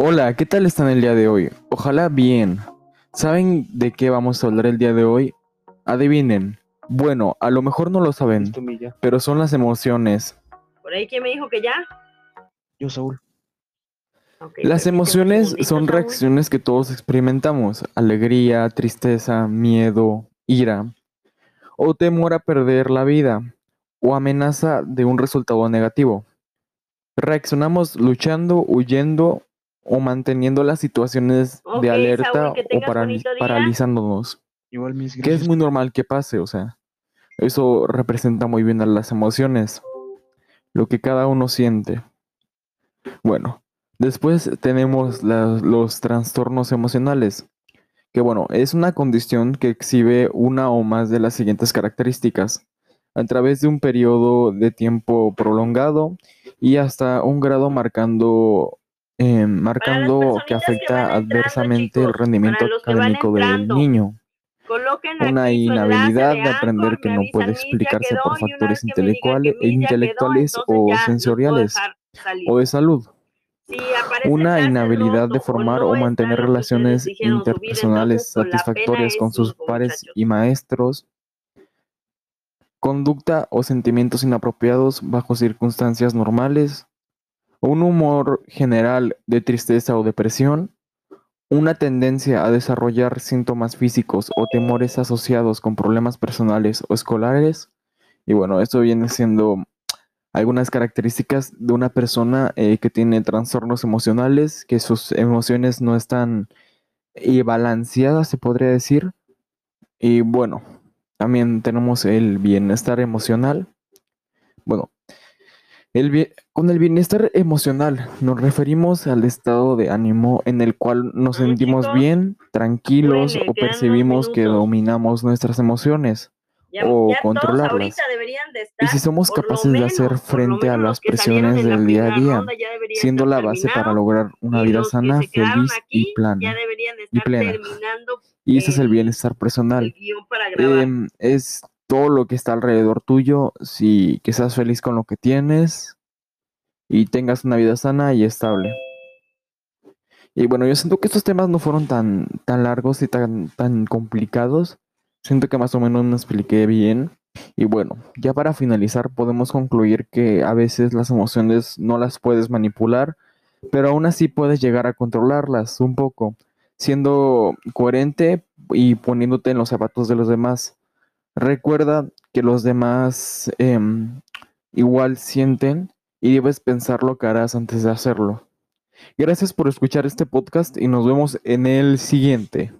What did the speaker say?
Hola, ¿qué tal están el día de hoy? Ojalá bien. ¿Saben de qué vamos a hablar el día de hoy? Adivinen. Bueno, a lo mejor no lo saben, pero son las emociones. ¿Por ahí quién me dijo que ya? Yo, Saúl. Las emociones son Saúl. reacciones que todos experimentamos. Alegría, tristeza, miedo, ira. O temor a perder la vida. O amenaza de un resultado negativo. Reaccionamos luchando, huyendo o manteniendo las situaciones de alerta Saúl, que o parali- paralizándonos. Igual mis Que es muy normal que pase, o sea, eso representa muy bien a las emociones, lo que cada uno siente. Bueno, después tenemos la- los trastornos emocionales, que bueno, es una condición que exhibe una o más de las siguientes características, a través de un periodo de tiempo prolongado y hasta un grado marcando, eh, marcando que afecta adversamente el rendimiento académico del niño una inhabilidad de aprender que no puede "Miss, ya explicarse quedó", por factores intelectuales, "Miss, ya quedó", intelectuales o sensoriales o de salud. Una inhabilidad de o formar no o mantener relaciones dijeron subir, interpersonales entonces, pues, pena satisfactorias con sus pares y maestros. Conducta o sentimientos inapropiados bajo circunstancias normales. Un humor general de tristeza o depresión. Una tendencia a desarrollar síntomas físicos o temores asociados con problemas personales o escolares. Y bueno, esto viene siendo algunas características de una persona eh, que tiene trastornos emocionales, que sus emociones no están eh, balanceadas, se podría decir. Y bueno, también tenemos el bienestar emocional. Bueno, el con el bienestar emocional nos referimos al estado de ánimo en el cual nos sentimos chicos, bien, tranquilos o percibimos que dominamos nuestras emociones. Ya, o ya controlarlas. Y si somos capaces de hacer frente a las presiones la del día a día, siendo la base para lograr una vida sana, feliz y plana. y plena. Y ese es el bienestar personal. Em, es todo lo que está alrededor tuyo, si que seas feliz con lo que tienes y tengas una vida sana y estable. Y bueno, yo siento que estos temas no fueron tan, tan largos y tan, tan complicados. Siento que más o menos me expliqué bien. Y bueno, ya para finalizar podemos concluir que a veces las emociones no las puedes manipular, pero aún así puedes llegar a controlarlas un poco, siendo coherente y poniéndote en los zapatos de los demás. Recuerda que los demás em, igual sienten y debes pensar lo que harás antes de hacerlo. Gracias por escuchar este podcast y nos vemos en el siguiente.